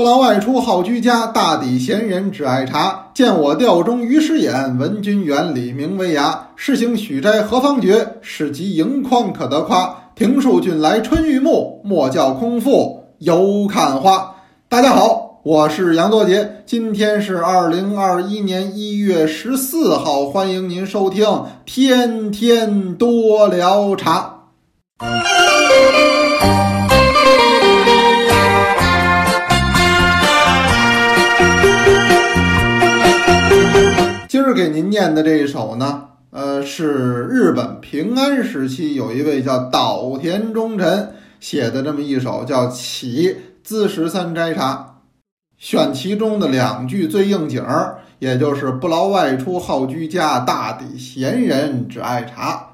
不劳外出好居家，大抵闲人只爱茶。见我调中于师眼，闻君园里名为崖。试行许斋何方觉？是集盈眶可得夸。庭树俊来春欲暮，莫教空腹犹看花。大家好，我是杨多杰，今天是二零二一年一月十四号，欢迎您收听《天天多聊茶》。给您念的这一首呢，呃，是日本平安时期有一位叫岛田忠臣写的这么一首叫《起滋十三斋茶》，选其中的两句最应景儿，也就是“不劳外出好居家，大抵闲人只爱茶”。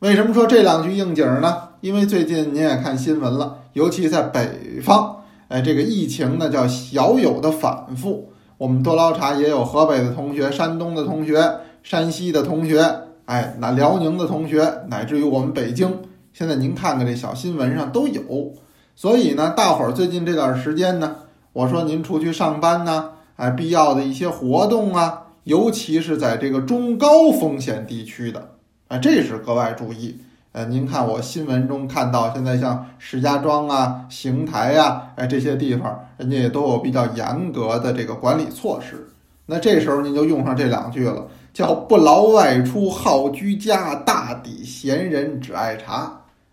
为什么说这两句应景儿呢？因为最近您也看新闻了，尤其在北方，哎，这个疫情呢叫小有的反复。我们多捞茶也有河北的同学、山东的同学、山西的同学，哎，那辽宁的同学，乃至于我们北京，现在您看看这小新闻上都有。所以呢，大伙儿最近这段时间呢，我说您出去上班呢，哎，必要的一些活动啊，尤其是在这个中高风险地区的，啊，这是格外注意。呃，您看我新闻中看到，现在像石家庄啊、邢台呀，哎这些地方，人家也都有比较严格的这个管理措施。那这时候您就用上这两句了，叫“不劳外出好居家，大抵闲人只爱茶”。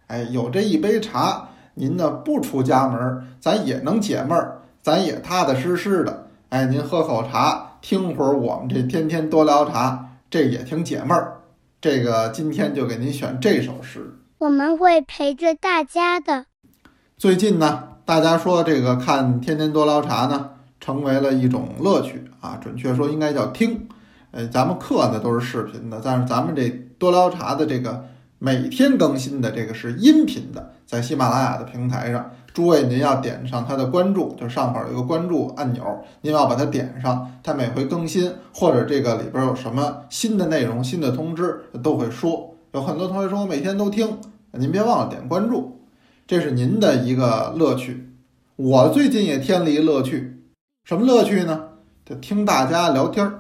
哎，有这一杯茶，您呢不出家门，咱也能解闷儿，咱也踏踏实实的。哎，您喝口茶，听会儿我们这天天多聊茶，这也挺解闷儿。这个今天就给您选这首诗，我们会陪着大家的。最近呢，大家说这个看《天天多聊茶》呢，成为了一种乐趣啊，准确说应该叫听。呃，咱们课呢都是视频的，但是咱们这多聊茶的这个每天更新的这个是音频的，在喜马拉雅的平台上。诸位，您要点上它的关注，就上边有一个关注按钮，您要把它点上，它每回更新或者这个里边有什么新的内容、新的通知都会说。有很多同学说我每天都听，您别忘了点关注，这是您的一个乐趣。我最近也添了一乐趣，什么乐趣呢？就听大家聊天儿，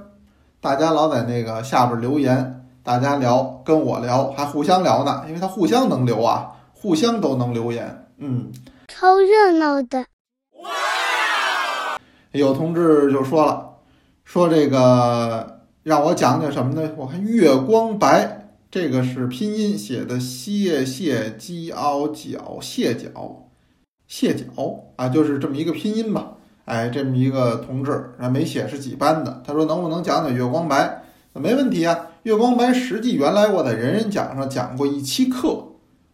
大家老在那个下边留言，大家聊跟我聊，还互相聊呢，因为他互相能留啊，互相都能留言，嗯。超热闹的！哇有同志就说了，说这个让我讲讲什么呢？我看月光白这个是拼音写的，谢谢鸡凹角谢角谢角啊，就是这么一个拼音吧。哎，这么一个同志，啊没写是几班的。他说能不能讲讲月光白？没问题啊。月光白实际原来我在人人讲上讲过一期课，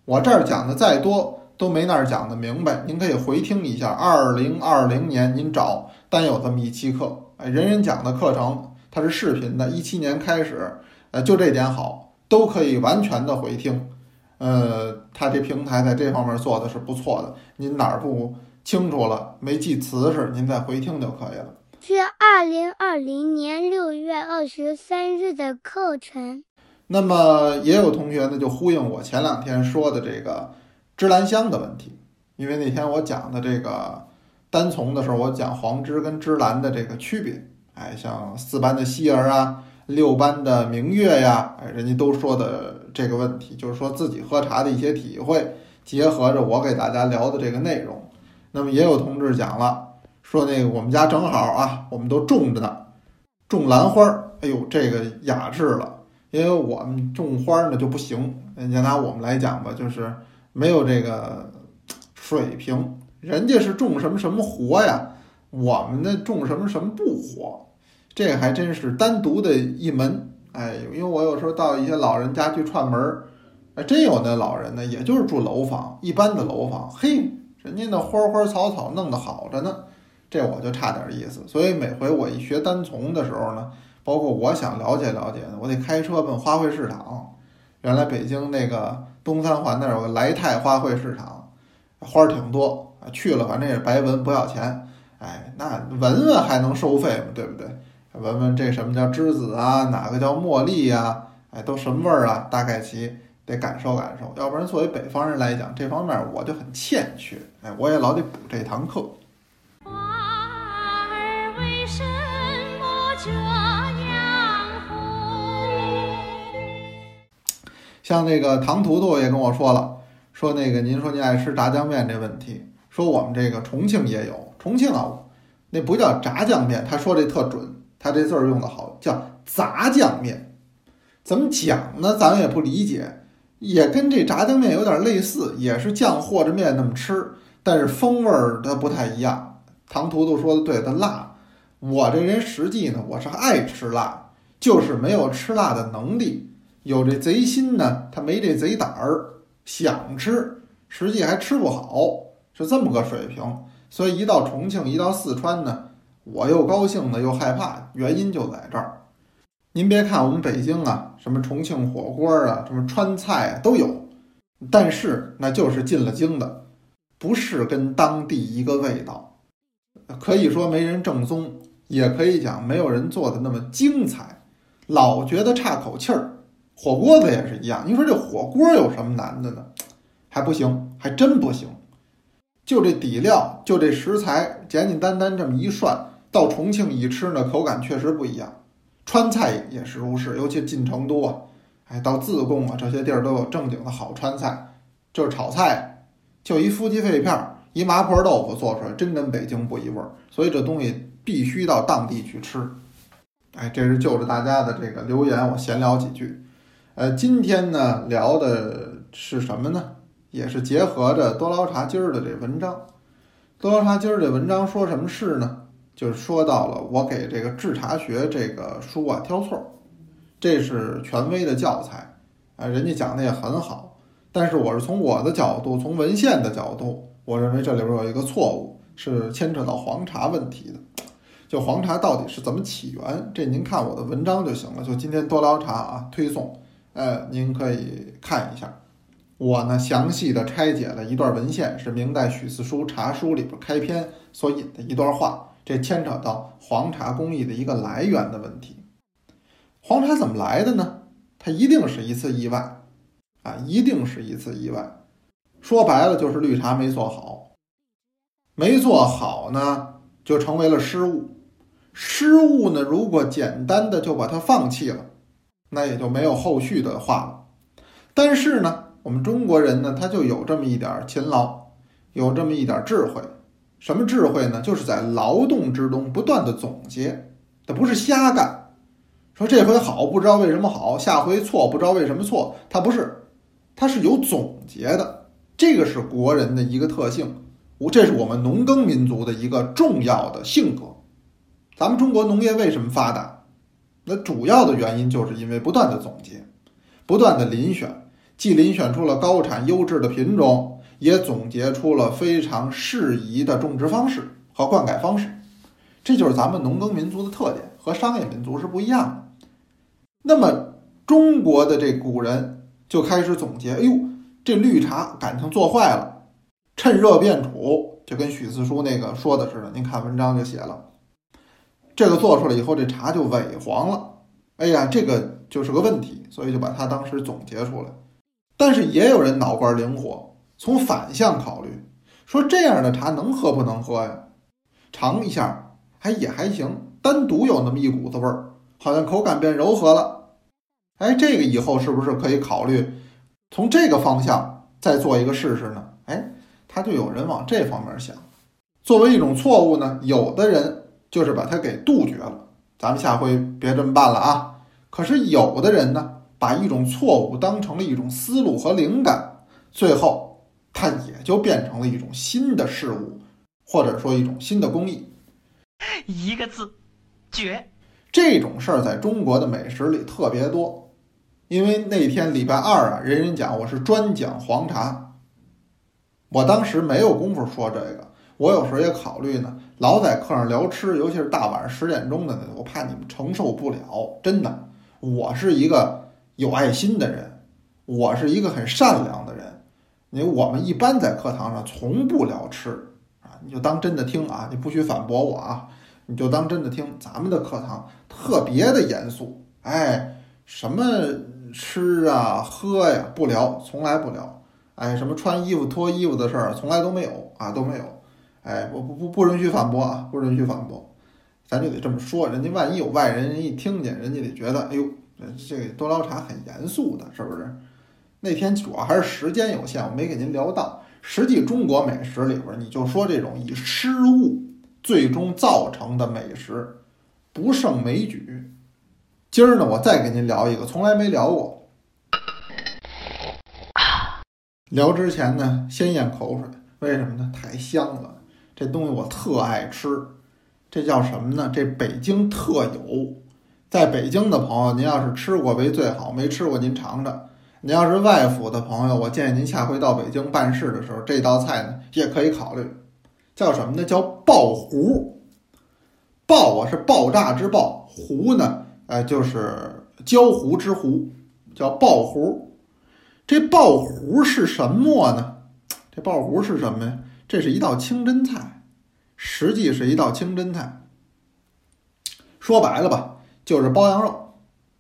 我这儿讲的再多。都没那儿讲的明白，您可以回听一下。二零二零年您找单有这么一期课，哎，人人讲的课程它是视频的，一七年开始，呃，就这点好，都可以完全的回听。呃，他这平台在这方面做的是不错的。您哪儿不清楚了，没记词是，您再回听就可以了。是二零二零年六月二十三日的课程。那么也有同学呢，就呼应我前两天说的这个。芝兰香的问题，因为那天我讲的这个单丛的时候，我讲黄芝跟芝兰的这个区别。哎，像四班的希儿啊，六班的明月呀，哎，人家都说的这个问题，就是说自己喝茶的一些体会，结合着我给大家聊的这个内容。那么也有同志讲了，说那个我们家正好啊，我们都种着呢，种兰花儿，哎呦，这个雅致了，因为我们种花呢就不行。人家拿我们来讲吧，就是。没有这个水平，人家是种什么什么活呀，我们呢种什么什么不活，这还真是单独的一门。哎，因为我有时候到一些老人家去串门儿，哎，真有那老人呢，也就是住楼房，一般的楼房，嘿，人家那花花草草弄得好着呢，这我就差点意思。所以每回我一学单丛的时候呢，包括我想了解了解，我得开车奔花卉市场。原来北京那个。东三环那儿有个来泰花卉市场，花儿挺多啊。去了反正也是白闻，不要钱。哎，那闻闻还能收费吗？对不对？闻闻这什么叫栀子啊？哪个叫茉莉呀？哎，都什么味儿啊？大概齐得感受感受。要不然作为北方人来讲，这方面我就很欠缺。哎，我也老得补这堂课。像那个唐图图也跟我说了，说那个您说您爱吃炸酱面这问题，说我们这个重庆也有，重庆啊，那不叫炸酱面，他说这特准，他这字儿用的好，叫杂酱面。怎么讲呢？咱也不理解，也跟这炸酱面有点类似，也是酱和着面那么吃，但是风味儿它不太一样。唐图图说的对，它辣。我这人实际呢，我是爱吃辣，就是没有吃辣的能力。有这贼心呢，他没这贼胆儿，想吃，实际还吃不好，是这么个水平。所以一到重庆，一到四川呢，我又高兴呢，又害怕，原因就在这儿。您别看我们北京啊，什么重庆火锅啊，什么川菜都有，但是那就是进了京的，不是跟当地一个味道。可以说没人正宗，也可以讲没有人做的那么精彩，老觉得差口气儿。火锅子也是一样，你说这火锅有什么难的呢？还不行，还真不行。就这底料，就这食材，简简单单这么一涮，到重庆一吃呢，口感确实不一样。川菜也是如是，尤其进成都啊，哎，到自贡啊这些地儿都有正经的好川菜，就是炒菜，就一夫妻肺片，一麻婆豆腐做出来，真跟北京不一味儿。所以这东西必须到当地去吃。哎，这是就着大家的这个留言，我闲聊几句。呃，今天呢聊的是什么呢？也是结合着多捞茶今儿的这文章。多捞茶今儿这文章说什么事呢？就是说到了我给这个制茶学这个书啊挑错儿，这是权威的教材啊，人家讲的也很好，但是我是从我的角度，从文献的角度，我认为这里边有一个错误，是牵扯到黄茶问题的。就黄茶到底是怎么起源？这您看我的文章就行了。就今天多捞茶啊推送，呃，您可以看一下。我呢详细的拆解了一段文献，是明代许四书《茶书》里边开篇所引的一段话。这牵扯到黄茶工艺的一个来源的问题。黄茶怎么来的呢？它一定是一次意外，啊，一定是一次意外。说白了就是绿茶没做好，没做好呢，就成为了失误。失误呢，如果简单的就把它放弃了，那也就没有后续的话了。但是呢，我们中国人呢，他就有这么一点勤劳，有这么一点智慧。什么智慧呢？就是在劳动之中不断的总结，他不是瞎干。说这回好不知道为什么好，下回错不知道为什么错，它不是，它是有总结的。这个是国人的一个特性，我这是我们农耕民族的一个重要的性格。咱们中国农业为什么发达？那主要的原因就是因为不断的总结，不断的遴选，既遴选出了高产优质的品种。也总结出了非常适宜的种植方式和灌溉方式，这就是咱们农耕民族的特点，和商业民族是不一样的。那么中国的这古人就开始总结，哎呦，这绿茶感情做坏了，趁热变储，就跟许四叔那个说的似的。您看文章就写了，这个做出来以后，这茶就萎黄了。哎呀，这个就是个问题，所以就把它当时总结出来。但是也有人脑瓜灵活。从反向考虑，说这样的茶能喝不能喝呀？尝一下，还也还行，单独有那么一股子味儿，好像口感变柔和了。哎，这个以后是不是可以考虑从这个方向再做一个试试呢？哎，他就有人往这方面想。作为一种错误呢，有的人就是把它给杜绝了。咱们下回别这么办了啊！可是有的人呢，把一种错误当成了一种思路和灵感，最后。它也就变成了一种新的事物，或者说一种新的工艺。一个字，绝！这种事儿在中国的美食里特别多。因为那天礼拜二啊，人人讲我是专讲黄茶，我当时没有功夫说这个。我有时候也考虑呢，老在课上聊吃，尤其是大晚上十点钟的呢，我怕你们承受不了。真的，我是一个有爱心的人，我是一个很善良的人。你我们一般在课堂上从不聊吃啊，你就当真的听啊，你不许反驳我啊，你就当真的听。咱们的课堂特别的严肃，哎，什么吃啊喝呀不聊，从来不聊。哎，什么穿衣服脱衣服的事儿从来都没有啊，都没有。哎，我不不不允许反驳啊，不允许反驳。咱就得这么说，人家万一有外人，一听见，人家得觉得，哎呦，这个多聊茶很严肃的，是不是？那天主要还是时间有限，我没给您聊到。实际中国美食里边，你就说这种以失误最终造成的美食，不胜枚举。今儿呢，我再给您聊一个，从来没聊过。聊之前呢，先咽口水，为什么呢？太香了，这东西我特爱吃。这叫什么呢？这北京特有，在北京的朋友，您要是吃过为最好，没吃过您尝尝。您要是外府的朋友，我建议您下回到北京办事的时候，这道菜呢也可以考虑。叫什么呢？叫爆糊。爆啊是爆炸之爆，糊呢，呃就是焦糊之糊，叫爆糊。这爆糊是什么呢？这爆糊是什么呀？这是一道清真菜，实际是一道清真菜。说白了吧，就是包羊肉。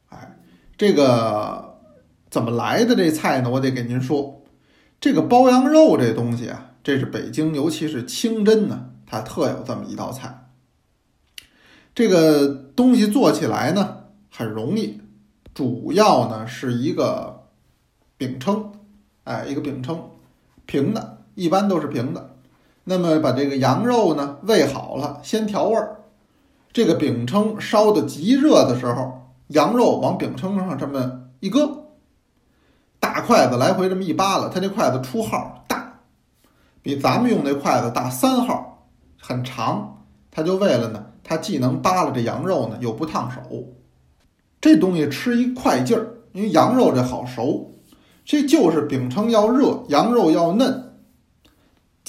哎，这个怎么来的这菜呢？我得给您说，这个包羊肉这东西啊，这是北京，尤其是清真呢，它特有这么一道菜。这个东西做起来呢很容易，主要呢是一个。饼铛，哎，一个饼铛，平的，一般都是平的。那么把这个羊肉呢煨好了，先调味儿。这个饼铛烧的极热的时候，羊肉往饼铛上这么一搁，大筷子来回这么一扒拉，它这筷子出号大，比咱们用那筷子大三号，很长。它就为了呢，它既能扒拉这羊肉呢，又不烫手。这东西吃一快劲儿，因为羊肉这好熟。这就是饼铛要热，羊肉要嫩，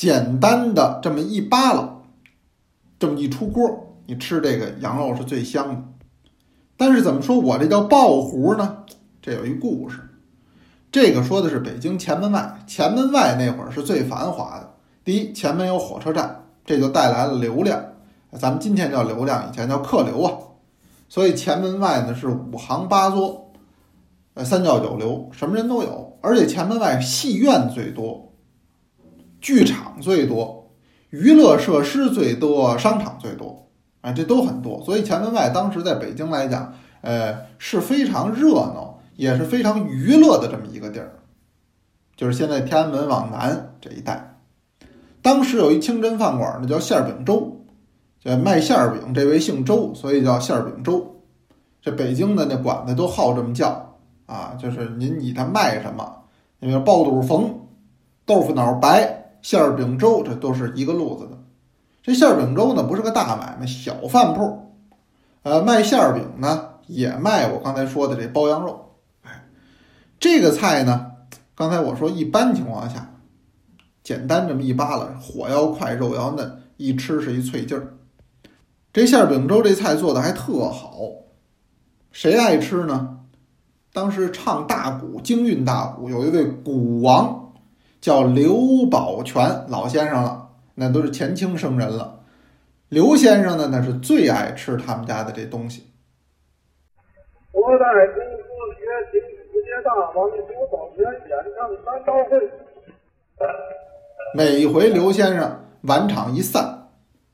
简单的这么一扒拉，这么一出锅，你吃这个羊肉是最香的。但是怎么说我这叫爆糊呢？这有一故事，这个说的是北京前门外，前门外那会儿是最繁华的。第一，前门有火车站，这就带来了流量，咱们今天叫流量，以前叫客流啊。所以前门外呢是五行八作。呃，三教九流，什么人都有，而且前门外戏院最多，剧场最多，娱乐设施最多，商场最多，啊，这都很多。所以前门外当时在北京来讲，呃，是非常热闹，也是非常娱乐的这么一个地儿，就是现在天安门往南这一带。当时有一清真饭馆呢，叫馅饼粥，叫卖馅饼，这位姓周，所以叫馅饼粥。这北京的那馆子都好这么叫。啊，就是您以它卖什么，那个爆肚冯、豆腐脑白、馅饼粥，这都是一个路子的。这馅饼粥呢，不是个大买卖，小饭铺，呃，卖馅饼呢，也卖我刚才说的这包羊肉。哎，这个菜呢，刚才我说一般情况下，简单这么一扒拉，火要快，肉要嫩，一吃是一脆劲儿。这馅饼粥这菜做的还特好，谁爱吃呢？当时唱大鼓、京韵大鼓有一位鼓王，叫刘宝全老先生了，那都是前清生人了。刘先生呢，那是最爱吃他们家的这东西。我在公司学京世界大王刘宝全演唱三刀会。每回刘先生晚场一散，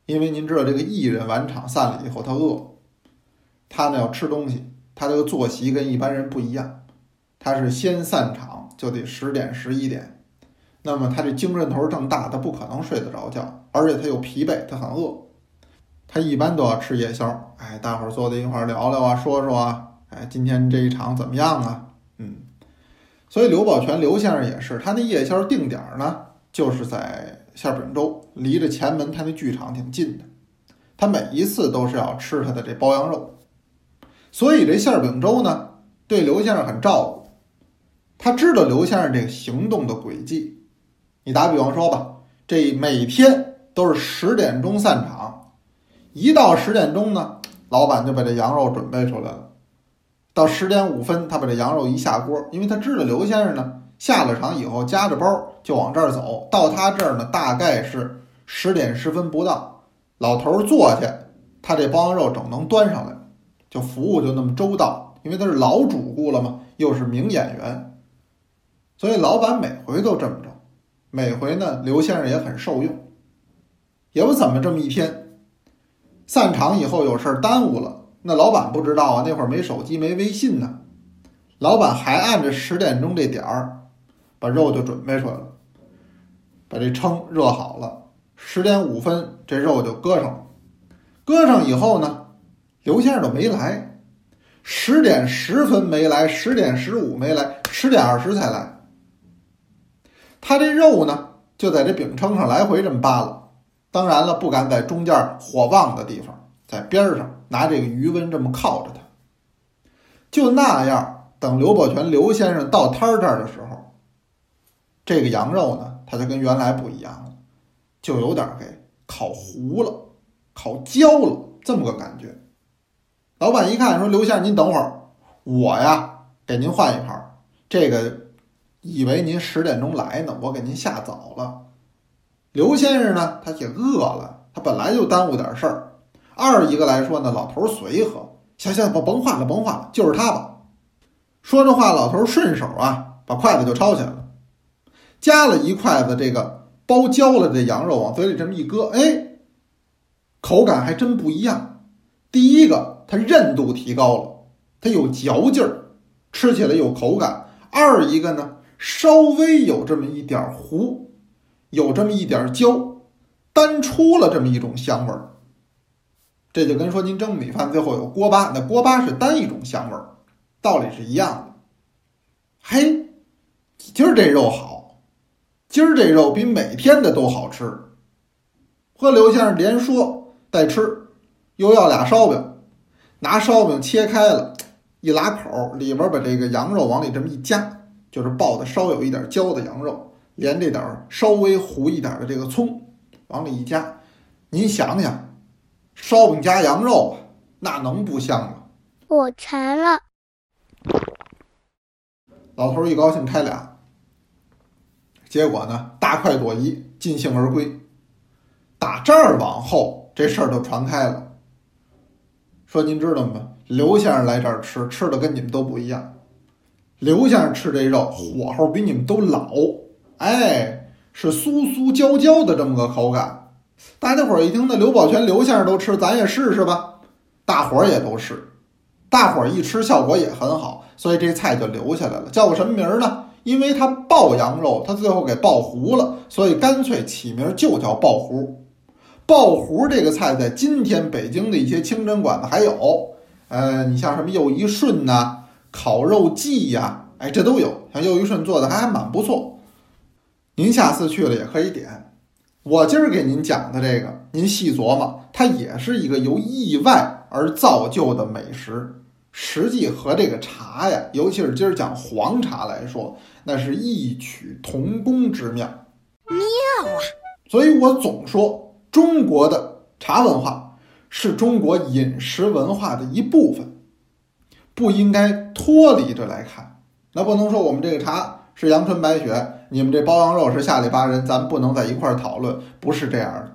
因为您知道这个艺人晚场散了以后他饿，他呢要吃东西。他这个作息跟一般人不一样，他是先散场就得十点十一点，那么他这精神头正大，他不可能睡得着觉，而且他又疲惫，他很饿，他一般都要吃夜宵。哎，大伙儿坐在一块儿聊聊啊，说说啊，哎，今天这一场怎么样啊？嗯，所以刘宝全刘先生也是，他那夜宵定点呢，就是在馅饼粥，离着前门他那剧场挺近的，他每一次都是要吃他的这包羊肉。所以这馅饼粥呢，对刘先生很照顾。他知道刘先生这个行动的轨迹。你打比方说吧，这每天都是十点钟散场，一到十点钟呢，老板就把这羊肉准备出来了。到十点五分，他把这羊肉一下锅，因为他知道刘先生呢下了场以后夹着包就往这儿走到他这儿呢，大概是十点十分不到。老头坐下，他这包羊肉整能端上来。就服务就那么周到，因为他是老主顾了嘛，又是名演员，所以老板每回都这么。每回呢，刘先生也很受用。也不怎么这么一天，散场以后有事儿耽误了，那老板不知道啊，那会儿没手机没微信呢，老板还按着十点钟这点儿，把肉就准备出来了，把这称热好了，十点五分这肉就搁上了，搁上以后呢，刘先生就没来，十点十分没来，十点十五没来，十点二十才来，他这肉呢就在这饼铛上来回这么扒拉。当然了，不敢在中间火旺的地方，在边上拿这个余温这么靠着它。就那样，等刘宝全刘先生到摊儿这儿的时候，这个羊肉呢，它就跟原来不一样了，就有点给烤糊了、烤焦了这么个感觉。老板一看说：“刘先生，您等会儿，我呀给您换一盘儿。这个以为您十点钟来呢，我给您下早了。”刘先生呢，他也饿了，他本来就耽误点事儿。二一个来说呢，老头随和，行行，甭甭换了，甭换了，就是他吧。说这话，老头顺手啊，把筷子就抄起来了，夹了一筷子这个包焦了的羊肉往嘴里这么一搁，哎，口感还真不一样。第一个，它韧度提高了，它有嚼劲儿，吃起来有口感。二一个呢，稍微有这么一点糊。有这么一点焦，单出了这么一种香味儿。这就跟说您蒸米饭最后有锅巴，那锅巴是单一种香味儿，道理是一样的。嘿，今儿这肉好，今儿这肉比每天的都好吃。和刘先生连说带吃，又要俩烧饼，拿烧饼切开了，一拉口，里边把这个羊肉往里这么一夹，就是爆的稍有一点焦的羊肉。连这点儿稍微糊一点的这个葱往里一加，您想想，烧饼加羊肉，那能不香吗？我馋了。老头一高兴开俩，结果呢，大快朵颐，尽兴而归。打这儿往后，这事儿就传开了，说您知道吗？刘先生来这儿吃，吃的跟你们都不一样。刘先生吃这肉，火候比你们都老。哎，是酥酥焦焦的这么个口感。大家伙儿一听，那刘宝全刘先生都吃，咱也试试吧。大伙儿也都试，大伙儿一吃效果也很好，所以这菜就留下来了。叫个什么名儿呢？因为它爆羊肉，它最后给爆糊了，所以干脆起名就叫爆糊。爆糊这个菜在今天北京的一些清真馆子还有，呃，你像什么又一顺呐、烤肉季呀，哎，这都有。像又一顺做的还蛮不错。您下次去了也可以点。我今儿给您讲的这个，您细琢磨，它也是一个由意外而造就的美食。实际和这个茶呀，尤其是今儿讲黄茶来说，那是异曲同工之妙。妙啊！所以我总说，中国的茶文化是中国饮食文化的一部分，不应该脱离着来看。那不能说我们这个茶是阳春白雪。你们这包羊肉是下里巴人，咱不能在一块儿讨论，不是这样的，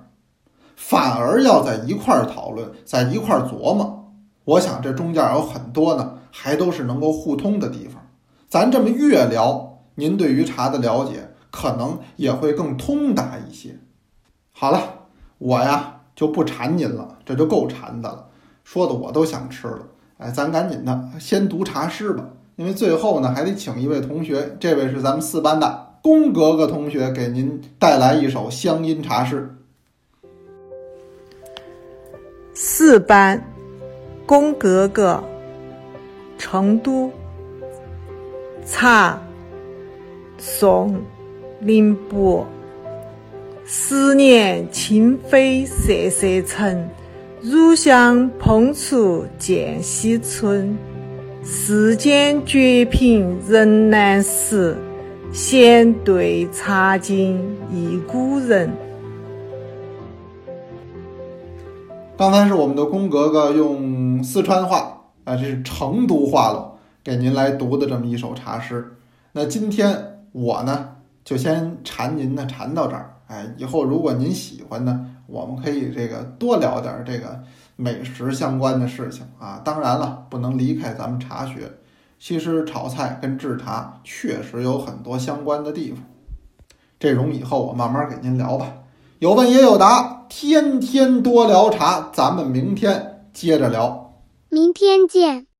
反而要在一块儿讨论，在一块儿琢磨。我想这中间有很多呢，还都是能够互通的地方。咱这么越聊，您对于茶的了解可能也会更通达一些。好了，我呀就不馋您了，这就够馋的了，说的我都想吃了。哎，咱赶紧的先读茶诗吧，因为最后呢还得请一位同学，这位是咱们四班的。宫格格同学给您带来一首乡音茶诗。四班，宫格格，成都。茶，宋，林伯。十年清飞色色尘，乳香碰触见西村。世间绝品人难识。闲对茶经忆古人。刚才是我们的宫格格用四川话啊，这是成都话了，给您来读的这么一首茶诗。那今天我呢，就先缠您呢，缠到这儿。哎，以后如果您喜欢呢，我们可以这个多聊点这个美食相关的事情啊。当然了，不能离开咱们茶学。其实炒菜跟制茶确实有很多相关的地方，这种以后我慢慢给您聊吧。有问也有答。天天多聊茶，咱们明天接着聊。明天见。